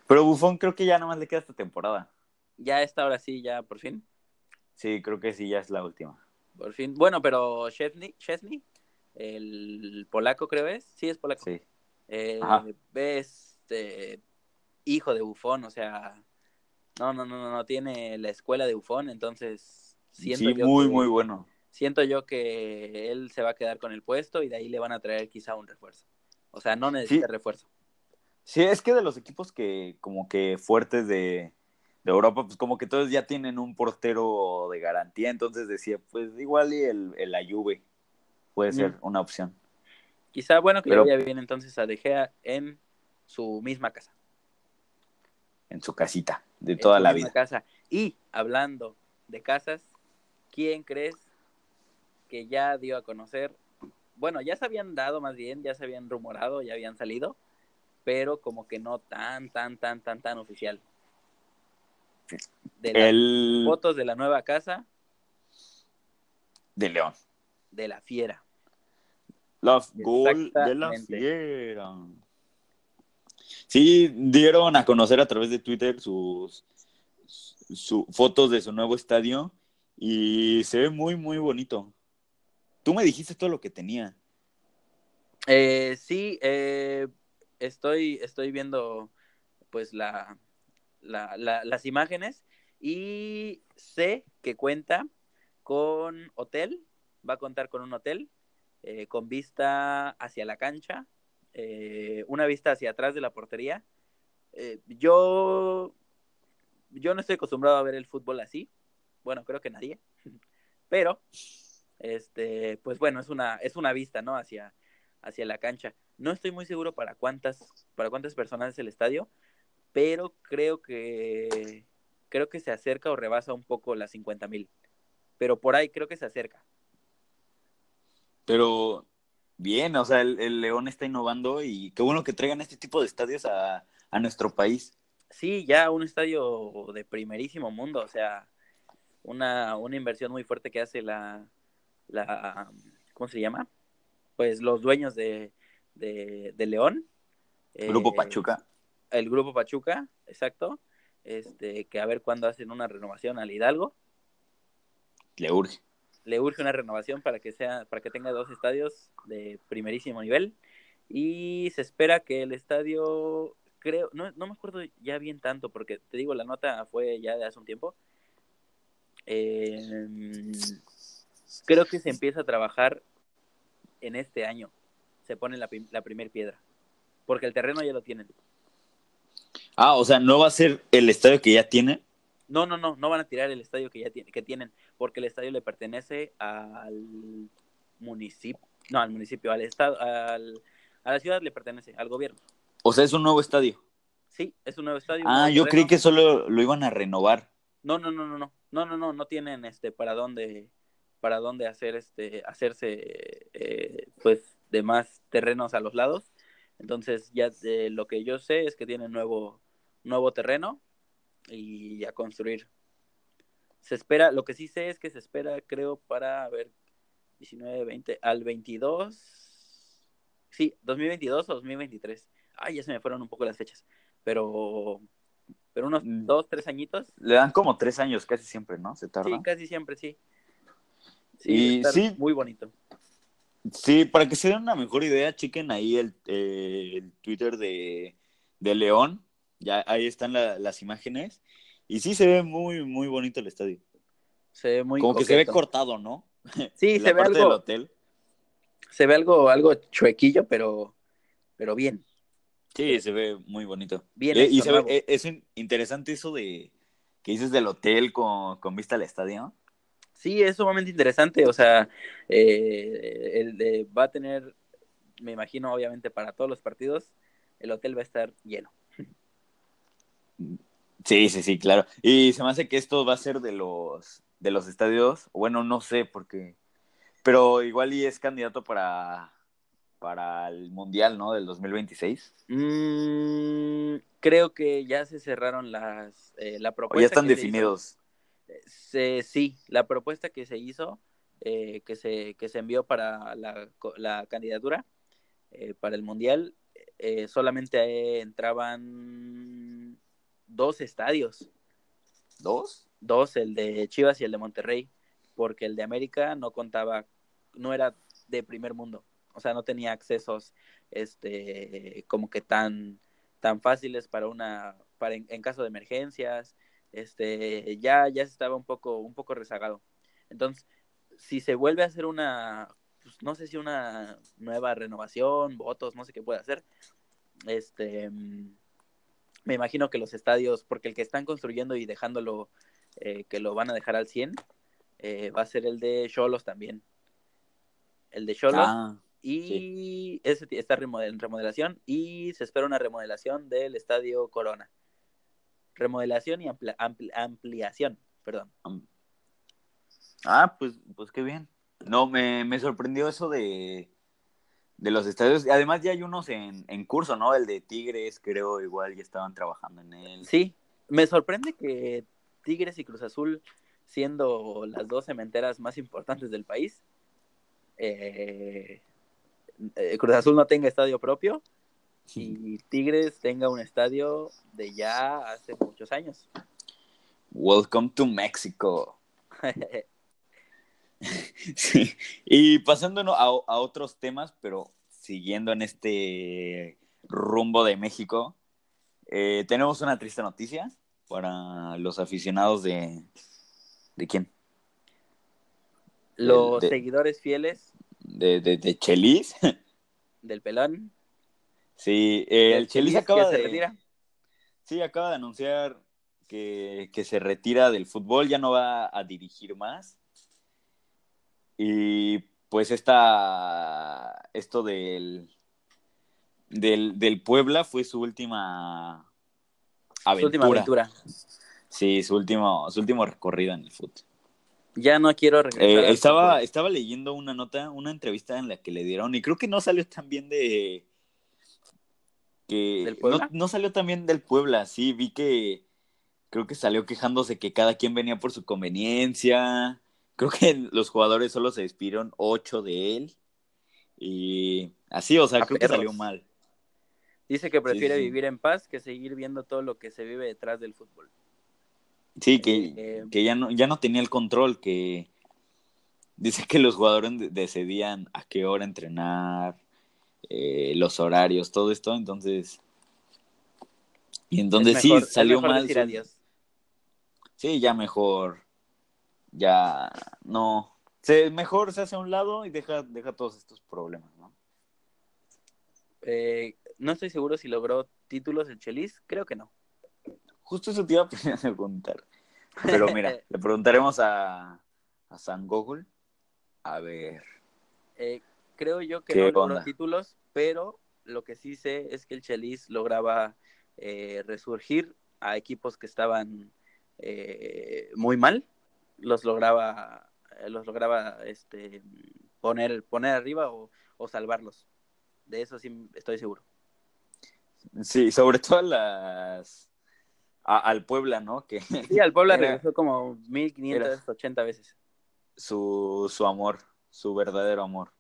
Pero Buffon creo que ya nada más le queda esta temporada. Ya esta ahora sí, ya por fin. Sí, creo que sí, ya es la última. Por fin. Bueno, pero Chesney, Chesney el polaco creo es. Sí, es polaco. Sí. Eh, Ajá. ves este, hijo de Bufón, o sea, no, no, no, no, no tiene la escuela de Bufón, entonces siento Sí, yo muy, que, muy bueno. siento yo que él se va a quedar con el puesto y de ahí le van a traer quizá un refuerzo. O sea, no necesita Sí. refuerzo. Sí, es que de los equipos que como que fuertes de, de Europa, pues como que todos ya tienen un portero de garantía, entonces decía, pues igual y el, el puede ser Mm. una opción. Quizá, bueno, que Pero- le vaya bien entonces a De Gea en su misma casa. En su casita de toda la vida. casa. Y hablando de casas, ¿quién crees que ya dio a conocer? Bueno, ya se habían dado más bien, ya se habían rumorado, ya habían salido, pero como que no tan, tan, tan, tan, tan oficial. De las El fotos de la nueva casa de León. de la Fiera. La gol de la Fiera. Sí, dieron a conocer a través de Twitter sus, fotos de su nuevo estadio y se ve muy, muy bonito. Tú me dijiste todo lo que tenía. Eh, sí, eh, estoy, estoy viendo pues la, las imágenes y sé que cuenta con hotel, va a contar con un hotel, eh, con vista hacia la cancha, eh, una vista hacia atrás de la portería. Eh, yo, yo no estoy acostumbrado a ver el fútbol así. Bueno, creo que nadie. <laughs> Pero, este, pues bueno, es una, es una vista, ¿no? Hacia, hacia la cancha. No estoy muy seguro para cuántas, para cuántas personas es el estadio, pero creo que, creo que se acerca o rebasa un poco las 50 mil. Pero por ahí creo que se acerca. Pero Bien, o sea, el, León está innovando y qué bueno que traigan este tipo de estadios a, nuestro país. Sí, ya un estadio de primerísimo mundo, o sea, una, una inversión muy fuerte que hace la, la, ¿cómo se llama? Pues los dueños de, de, León. Grupo eh, Pachuca. El Grupo Pachuca, exacto. Este, que a ver cuándo hacen una renovación al Hidalgo. Le urge le urge una renovación para que sea, para que tenga dos estadios de primerísimo nivel. Y se espera que el estadio, creo, no, no me acuerdo ya bien tanto, porque te digo, la nota fue ya de hace un tiempo. Em, creo que se empieza a trabajar en este año. Se pone la, la primera piedra. Porque el terreno ya lo tienen. Ah, o sea, ¿no va a ser el estadio que ya tiene? No, no, no, no van a tirar el estadio que ya tiene, que tienen, porque el estadio le pertenece al municipio, no, al municipio, al estado, al, a la ciudad le pertenece, al gobierno. O sea, es un nuevo estadio. Sí, es un nuevo estadio. Ah, yo creí que solo lo iban a renovar. No, no, no, no, no, no, no, no, no tienen este para dónde, para dónde hacer este, hacerse, eh, pues, de más terrenos a los lados. Entonces, ya de lo que yo sé es que tienen nuevo, nuevo terreno y a construir. Se espera, lo que sí sé es que se espera, creo, para, ver, 19, 20, al 22, sí, 2022 o 2023. Ay, ya se me fueron un poco las fechas, pero, pero unos mm. dos, tres añitos. Le dan como tres años casi siempre, ¿no? Se tarda. Sí, casi siempre, sí. Sí, sí, muy bonito. Sí, para que se den una mejor idea, chequen ahí el, eh, el Twitter de, de León ya ahí están las imágenes. Y sí se ve muy, muy bonito el estadio. Se ve muy Como que se ve cortado, ¿no? Sí, <laughs> se ve algo. Del hotel. Se ve algo, algo chuequillo, pero, pero bien. Sí, se ve muy bonito. Bien. Eh, y se ve, eh, es interesante eso de que dices del hotel con, vista al estadio. Sí, es sumamente interesante. O sea, eh, va a tener, me imagino, obviamente, para todos los partidos, el hotel va a estar lleno. Sí, sí, sí, claro. Y se me hace que esto va a ser de los de los estadios, bueno, no sé porque pero igual y es candidato para para el Mundial, ¿no? Del 2026. Mm, creo que ya se cerraron las eh, la propuesta. O ya están definidos. sí, la propuesta que se hizo, eh, que se que se envió para la, la candidatura eh, para el Mundial, solamente entraban dos estadios. ¿Dos? Dos, el de Chivas y el de Monterrey, porque el de América no contaba, no era de primer mundo, o sea, no tenía accesos, este, como que tan, tan fáciles para una, para en, caso de emergencias, este, ya, ya estaba un poco, un poco rezagado. Entonces, si se vuelve a hacer una, pues, no sé si una nueva renovación, votos, no sé qué puede hacer, este, me imagino que los estadios, porque el que están construyendo y dejándolo, eh, que lo van a dejar al 100, eh, va a ser el de Cholos también. El de Cholos. Ah, y ese está en remodelación y se espera una remodelación del estadio Corona. Remodelación y ampliación, perdón. Ah, pues, pues qué bien. No, me, me sorprendió eso de, de los estadios. Además ya hay unos en, en, curso, ¿no? El de Tigres, creo, igual ya estaban trabajando en él. Sí, me sorprende que Tigres y Cruz Azul, siendo las dos cementeras más importantes del país, eh, eh, Cruz Azul no tenga estadio propio y <laughs> Tigres tenga un estadio de ya hace muchos años. Welcome to Mexico. <laughs> <laughs> sí. Y pasándonos a, a, otros temas, pero siguiendo en este rumbo de México, eh, tenemos una triste noticia para los aficionados de... ¿De quién? Los de, seguidores fieles. De, de, de Chelis. <laughs> Del pelón. Sí, eh, el Chelis acaba de... Retira. Sí, acaba de anunciar que, que, se retira del fútbol, ya no va a dirigir más. Y pues esta, esto del, del, del Puebla fue su última aventura. Su última aventura. Sí, su último, su último recorrido en el fútbol. Ya no quiero regresar. Eh, estaba, estaba leyendo una nota, una entrevista en la que le dieron, y creo que no salió tan bien de. Que no, no, salió también del Puebla, sí, vi que creo que salió quejándose que cada quien venía por su conveniencia. Creo que los jugadores solo se despidieron ocho de él. Y así, o sea, creo que salió mal. Dice que prefiere sí, sí. vivir en paz que seguir viendo todo lo que se vive detrás del fútbol. Sí, que, eh, que ya, no, ya no tenía el control, que dice que los jugadores decidían a qué hora entrenar, eh, los horarios, todo esto, entonces... Y entonces mejor, sí, salió mal. Su... Sí, ya mejor, ya no... Se, mejor se hace a un lado y deja, deja todos estos problemas, ¿no? Eh, no estoy seguro si logró títulos el Chelis, creo que no. Justo eso te iba a <laughs> preguntar. Pero mira, <laughs> le preguntaremos a, a San Google. A ver. Eh, creo yo que no logró títulos, pero lo que sí sé es que el Chelis lograba eh, resurgir a equipos que estaban eh, muy mal. Los lograba, los lograba este, poner, poner arriba o, o salvarlos. De eso sí estoy seguro. Sí, sobre todo las a, al Puebla, ¿no? Que sí, al Puebla <laughs> regresó como 1580 veces. Su, su amor, su verdadero amor.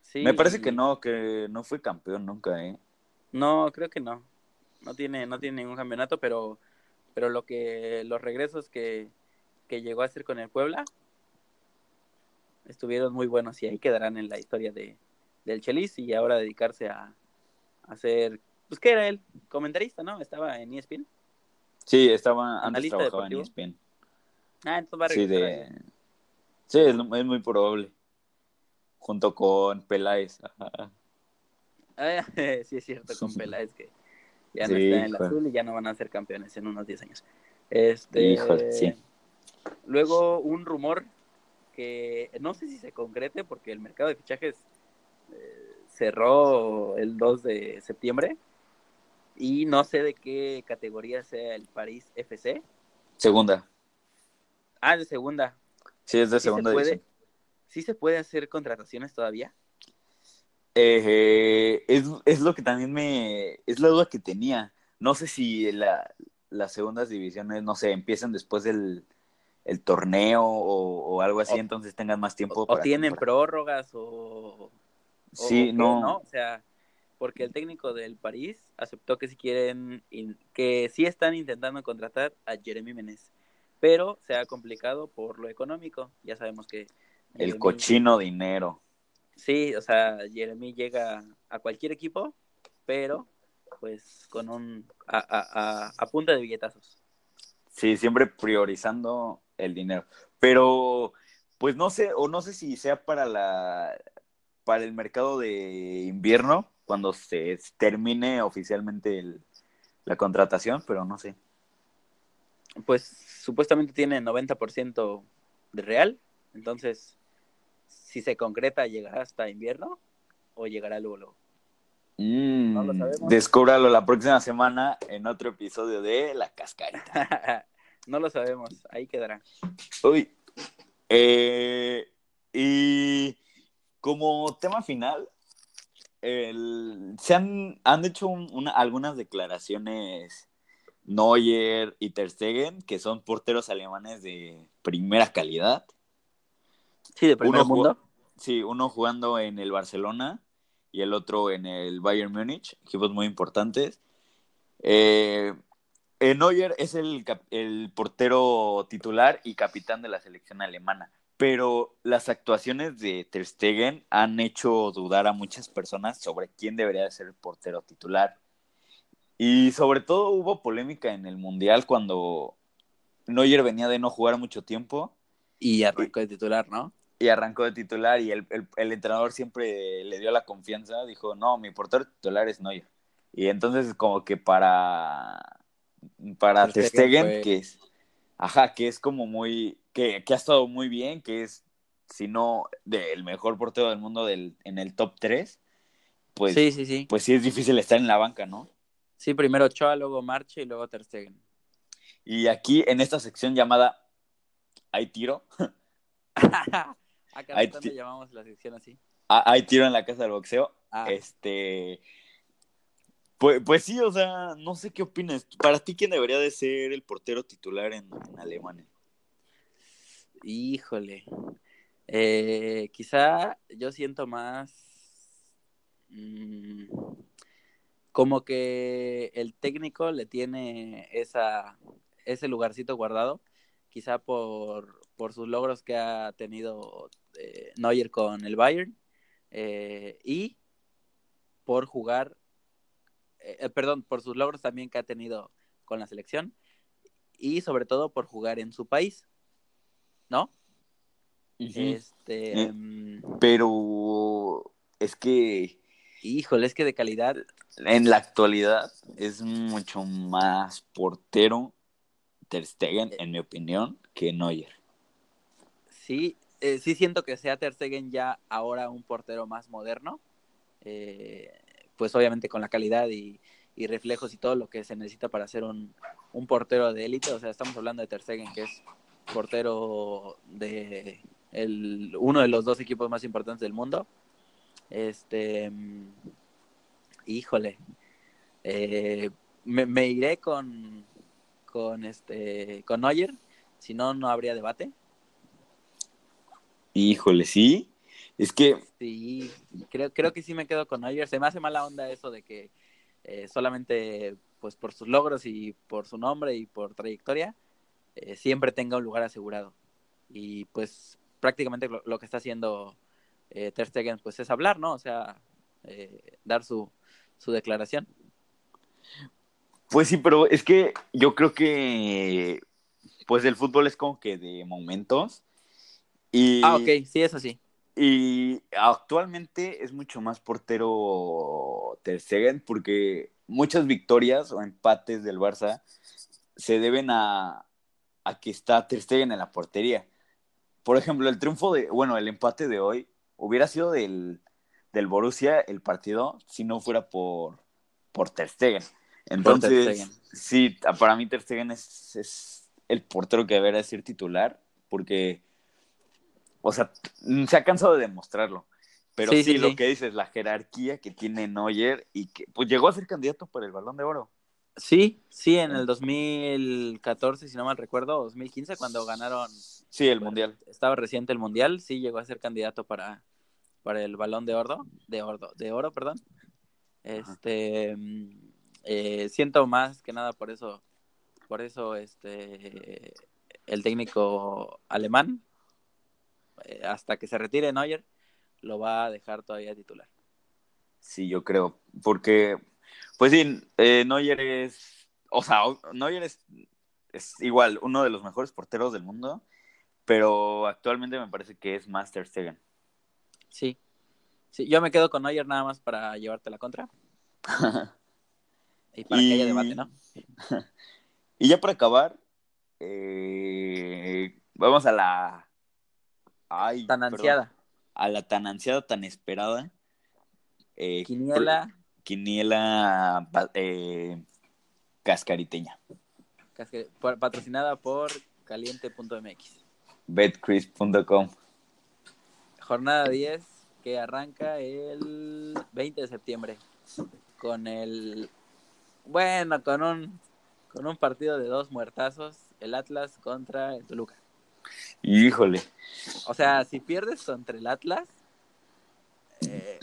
Sí, Me parece que no, que no fue campeón nunca, ¿eh? No, creo que no. No tiene, no tiene ningún campeonato, pero, pero lo que, los regresos que, que llegó a hacer con el Puebla estuvieron muy buenos y ahí quedarán en la historia de, del Chelis y ahora dedicarse a, a ser, pues ¿qué era él? Comentarista, ¿no? Estaba en ESPN. Sí, estaba antes trabajaba en ESPN. Ah, entonces va a sí, de... sí es, es, muy probable. Junto con Peláez. Ah, <laughs> sí, es cierto, con <laughs> Peláez que ya no sí, está en el azul y ya no van a ser campeones en unos 10 años. Este, Híjole, sí. Luego un rumor que no sé si se concrete porque el mercado de fichajes eh, cerró el 2 de septiembre y no sé de qué categoría sea el París FC. Segunda. Ah, de segunda. Sí, es de segunda ¿Sí división. ¿Sí se puede hacer contrataciones todavía? Eh, es, es, lo que también me... Es la duda que tenía. No sé si la, las segundas divisiones, no sé, empiezan después del el torneo o, o algo así, o, entonces tengan más tiempo. O, para tienen prórrogas o... Sí, no. no. O sea, porque el técnico del París aceptó que si quieren, que sí están intentando contratar a Jeremy Menez, pero se ha complicado por lo económico, ya sabemos que... El Jeremy, cochino dinero. Sí, o sea, Jeremy llega a cualquier equipo, pero pues con un... a, a, a punta de billetazos. Sí, siempre priorizando el dinero, pero pues no sé, o no sé si sea para la para el mercado de invierno, cuando se termine oficialmente el, la contratación, pero no sé. Pues supuestamente tiene 90% de real, entonces si se concreta llegará hasta invierno o llegará luego. luego. Mm, no lo sabemos. Descúbralo la próxima semana en otro episodio de La Cascarita. <laughs> no lo sabemos, ahí quedará. Uy. Eh, y como tema final, el, se han, han hecho un, una, algunas declaraciones Neuer y Ter Stegen, que son porteros alemanes de primera calidad. Sí, de primer Uno mundo. Sí, uno jugando en el Barcelona y el otro en el Bayern Múnich, equipos muy importantes. Eh, eh, Neuer es el, el, portero titular y capitán de la selección alemana, pero las actuaciones de Ter Stegen han hecho dudar a muchas personas sobre quién debería ser el portero titular. Y sobre todo hubo polémica en el Mundial cuando Neuer venía de no jugar mucho tiempo. Y arrancó de titular, ¿no? Y arrancó de titular y el, el, entrenador siempre le dio la confianza, dijo, no, mi portero titular es Neuer. Y entonces como que para, para Ter Stegen, que es, ajá, que es como muy, que, que, ha estado muy bien, que es, si no, del mejor portero del mundo del, en el top 3, pues sí, sí, sí. pues sí es difícil estar en la banca, ¿no? Sí, primero Ochoa, luego Marche y luego Ter Stegen. Y aquí en esta sección llamada Hay tiro. <laughs> Acá hay llamamos la sección así. Ah, hay tiro en la casa del boxeo. Ah. Este. Pues, pues, sí, o sea, no sé qué opinas. Para ti, ¿quién debería de ser el portero titular en, Alemania? Híjole. Eh, quizá yo siento más mmm, como que el técnico le tiene esa, ese lugarcito guardado, quizá por, por sus logros que ha tenido eh, Neuer con el Bayern eh, y por jugar, eh, perdón, por sus logros también que ha tenido con la selección y sobre todo por jugar en su país, ¿no? Este, mm, pero es que Híjole, es que de calidad. En la actualidad es mucho más portero Ter Stegen, en mi opinión, que Neuer. Sí, eh, sí siento que sea Ter Stegen ya ahora un portero más moderno. Eh, pues obviamente con la calidad y, reflejos y todo lo que se necesita para ser un, portero de élite. O sea, estamos hablando de Ter que es portero de uno de los dos equipos más importantes del mundo. Este, híjole, eh, me, iré con, con este, con Neuer, si no, no habría debate. Híjole, sí, es que... Sí, creo, creo que sí me quedo con Neuer, se me hace mala onda eso de que eh, solamente pues por sus logros y por su nombre y por trayectoria, eh, siempre tenga un lugar asegurado. Y pues prácticamente lo que está haciendo eh, Ter Stegen, pues es hablar, ¿no? O sea, eh, dar su, su declaración. Pues sí, pero es que yo creo que pues el fútbol es como que de momentos. Y, ah, ok, sí, eso sí. Y actualmente es mucho más portero Ter Stegen porque muchas victorias o empates del Barça se deben a, a que está Ter Stegen en la portería. Por ejemplo, el triunfo de, bueno, el empate de hoy hubiera sido del, del Borussia el partido si no fuera por, por Ter Stegen. Entonces, sí, para mí Ter Stegen es, es el portero que debería ser titular, porque, o sea, se ha cansado de demostrarlo. Pero sí, lo que dices, la jerarquía que tiene Neuer y que pues llegó a ser candidato para el Balón de Oro. Sí, sí, en el 2014, si no mal recuerdo, 2015, cuando ganaron. Sí, el Mundial. Estaba reciente el Mundial, sí llegó a ser candidato para, para el balón de oro, de oro, de oro, perdón. Este eh, siento más que nada por eso, por eso este el técnico alemán, hasta que se retire Neuer, lo va a dejar todavía titular. Sí, yo creo, porque, pues sí, eh, Neuer es, o sea, Neuer es, es igual uno de los mejores porteros del mundo, pero actualmente me parece que es Master Stegen. Sí. Sí, yo me quedo con Neuer nada más para llevarte la contra. <laughs> y para que haya debate, ¿no? <laughs> y ya para acabar, eh, vamos a la... tan ansiada. a la tan ansiada, tan esperada. Eh, quiniela. Quiniela eh, cascariteña. patrocinada por caliente.mx. Betcris.com. Jornada 10 que arranca el 20 de septiembre con el bueno, con un con un partido de dos muertazos, el Atlas contra el Toluca. Híjole. O sea, si pierdes contra el Atlas, eh,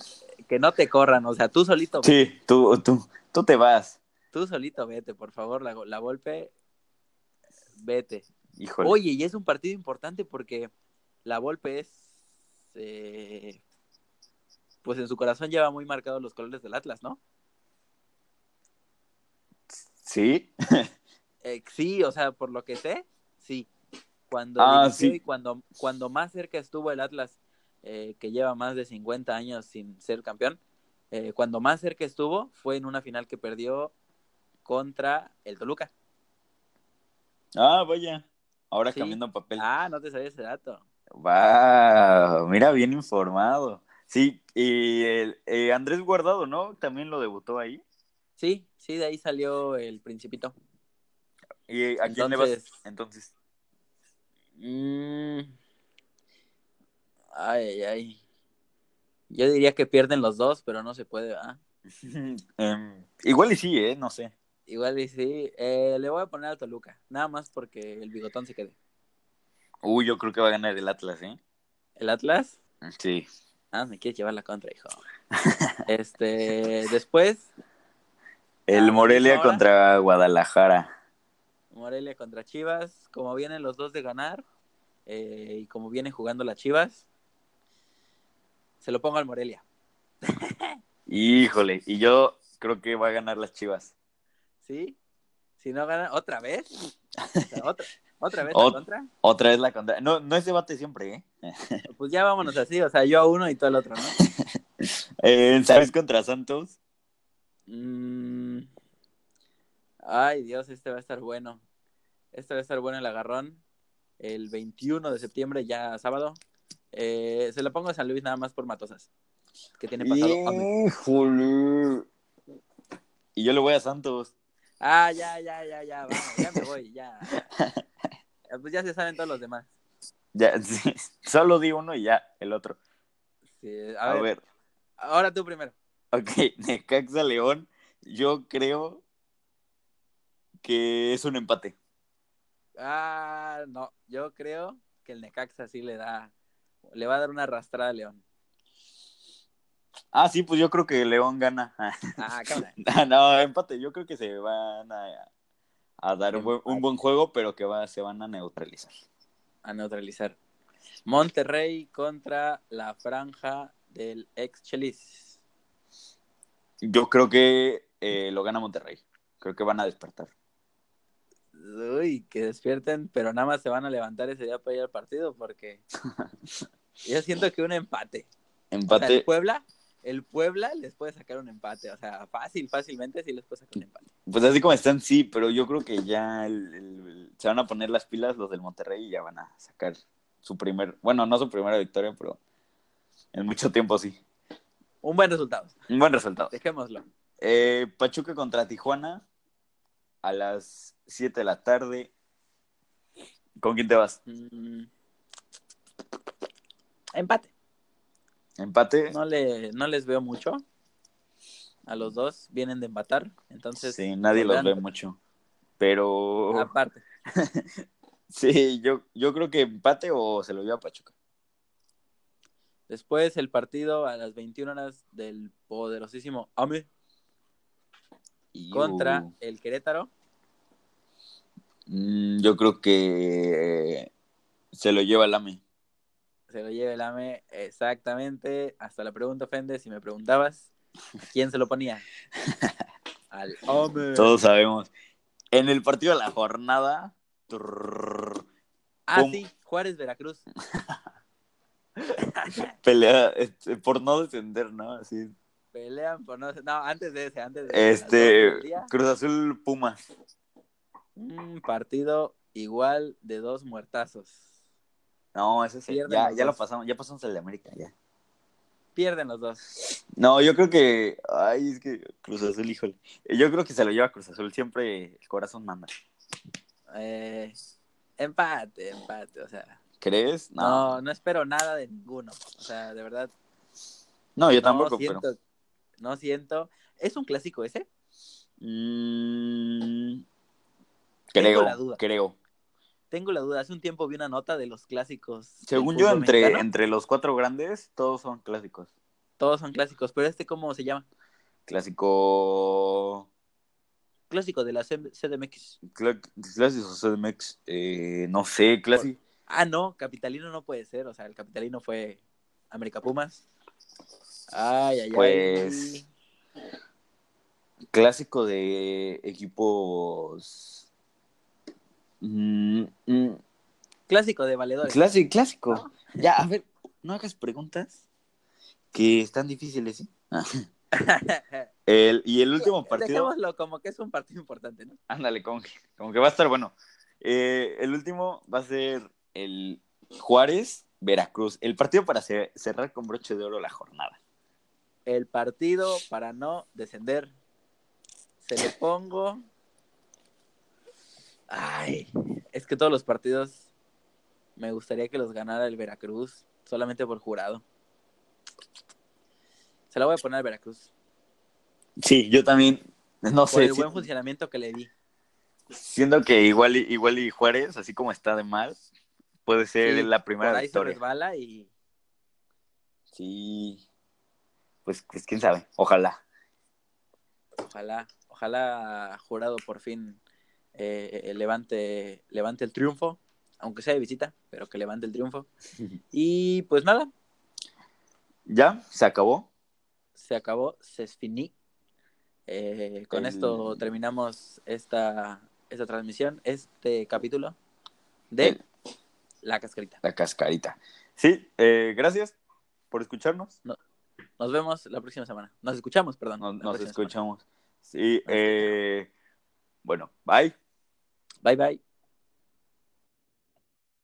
que no te corran, o sea, tú solito. Sí, tú, tú, tú te vas. Tú solito vete, por favor, la, la Volpe, vete. Híjole. Oye, y es un partido importante porque la Volpe es, eh, pues en su corazón lleva muy marcados los colores del Atlas, ¿no? Sí. <laughs> Eh, sí, o sea, por lo que sé, sí. Cuando Ah, sí. y cuando, cuando más cerca estuvo el Atlas, eh, que lleva más de 50 años sin ser campeón, eh, cuando más cerca estuvo fue en una final que perdió contra el Toluca. Ah, vaya. Ahora Sí. cambiando papel. Ah, no te sabía ese dato. Wow, mira, bien informado. Sí, y el, eh, Andrés Guardado, ¿no? También lo debutó ahí. Sí, sí, de ahí salió el Principito. ¿Y a quién le vas entonces? Mm. Ay, ay, ay. Yo diría que pierden los dos, pero no se puede, ¿verdad? <laughs> Em, igual y sí, ¿eh? No sé. Igual y sí. Eh, le voy a poner al Toluca, nada más porque el bigotón se quede. Uy, yo creo que va a ganar el Atlas, ¿eh? ¿El Atlas? Sí. Ah, me quieres llevar la contra, hijo. <laughs> Este, después, El Ah, Morelia contra Guadalajara. Morelia contra Chivas. Como vienen los dos de ganar, eh, y como vienen jugando las Chivas, se lo pongo al Morelia. <laughs> Híjole, y yo creo que va a ganar las Chivas. ¿Sí? Si no ganan, ¿otra vez? O sea, ¿Otra, <laughs> ¿otra vez la Ot- contra? Otra vez la contra. No, no es debate siempre, ¿eh? <laughs> Pues ya vámonos así, o sea, yo a uno y tú al otro, ¿no? Eh, ¿Sabes contra Santos? Mm. Ay, Dios, este va a estar bueno. Este va a estar bueno el agarrón. El 21 de septiembre, ya sábado. Eh, se lo pongo a San Luis nada más por Matosas. Que tiene pasado. Híjole. Y yo le voy a Santos. Ah, ya, ya, ya, ya, vamos, ya me voy, ya. <laughs> Pues ya se saben todos los demás. Ya, <laughs> sí, solo di uno y ya, el otro. Sí, a, A, ver, ver. ahora tú primero. Ok, <laughs> Necaxa León, yo creo que es un empate. Ah, no, yo creo que el Necaxa sí le da, le va a dar una arrastrada a León. Ah, sí, pues yo creo que León gana. <laughs> Ah. <laughs> Ah, no, empate, yo creo que se van a, a dar un buen, un buen juego, pero que va, se van a neutralizar. a neutralizar. Monterrey contra la franja del ex Chelis. Yo creo que eh, lo gana Monterrey. Creo que van a despertar. Uy, que despierten, pero nada más se van a levantar ese día para ir al partido porque <laughs> yo siento que un empate. O sea, Empate. el Puebla, el Puebla les puede sacar un empate, o sea, fácil, fácilmente sí les puede sacar un empate. Pues así como están, sí, pero yo creo que ya el- el- se van a poner las pilas los del Monterrey y ya van a sacar su primer, bueno, no su primera victoria, pero en mucho tiempo sí. Un buen resultado, Un buen resultado. dejémoslo. Eh, Pachuca contra Tijuana a las 7 de la tarde. ¿Con quién te vas? Mm. Empate. ¿Empate? No, le, no les veo mucho. A los dos vienen de empatar, entonces sí, nadie los ve mucho. Pero aparte. <laughs> sí, yo, yo creo que empate o se lo lleva Pachuca. Después el partido a las 21 horas del poderosísimo AME Contra uh, el Querétaro. mm, yo creo que se lo lleva el AME. Se lo lleva el AME exactamente. Hasta la pregunta ofende. Si me preguntabas, ¿a quién se lo ponía? <laughs> Al AME. Todos sabemos. En el partido de la jornada. trrr, Ah, pum. sí, Juárez Veracruz. <laughs> pelea este, por no descender, ¿no? Así. Pelean por no sé. No, antes de ese, antes de ese, Este, 12 del día. Cruz Azul Pumas. Un partido igual de dos muertazos. No, ese sí. Ya, ya lo pasamos, ya pasamos el de América, ya. Pierden los dos. No, yo creo que. Ay, es que Cruz Azul, híjole. Yo creo que se lo lleva Cruz Azul. Siempre el corazón manda. Eh, empate, empate. O sea, ¿Crees? no. No. no, espero nada de ninguno. O sea, de verdad. No, yo no tampoco, siento, pero. No siento. ¿Es un clásico ese? Mm, creo, la duda. creo. Tengo la duda. Hace un tiempo vi una nota de los clásicos. Según yo, entre, mexicano. entre los cuatro grandes, todos son clásicos. Todos son clásicos, pero este, ¿cómo se llama? Clásico. Clásico de la C- CDMX. Clásico CDMX. Eh, no sé, clásico. Ah, no, Capitalino no puede ser. O sea, el Capitalino fue América Pumas. Ay, ay, Pues, ay. Clásico de equipos. Mm, mm, Clásico de valedores. clásico, clásico. ¿No? Ya, a ver, no hagas preguntas que están difíciles, ¿sí? Ah. <laughs> El, y el último <laughs> partido. Dejémoslo como que es un partido importante, ¿no? Ándale, como que, como que va a estar bueno. Eh, el último va a ser el Juárez-Veracruz. El partido para ce- cerrar con broche de oro la jornada. El partido para no descender. Se le pongo. Ay, es que todos los partidos me gustaría que los ganara el Veracruz, solamente por jurado. Se la voy a poner al Veracruz. Sí, yo también. No Por sé, el si- buen funcionamiento que le di. siendo que igual, y- igual y Juárez, así como está de mal, puede ser Sí, la Por primera se victoria. resbala y Sí. Pues, pues quién sabe. Ojalá. ojalá, ojalá jurado por fin eh, levante, levante el triunfo, aunque sea de visita, pero que levante el triunfo. <laughs> Y pues nada, ¿Ya? ¿Se acabó? se acabó, se finí. Eh, con El- esto terminamos esta, esta transmisión, este capítulo de El- La Cascarita. La cascarita. Sí, eh, gracias por escucharnos. Nos vemos la próxima semana. Nos escuchamos, perdón. Nos, escuchamos. Sí, Nos eh, bueno, bye. Bye bye.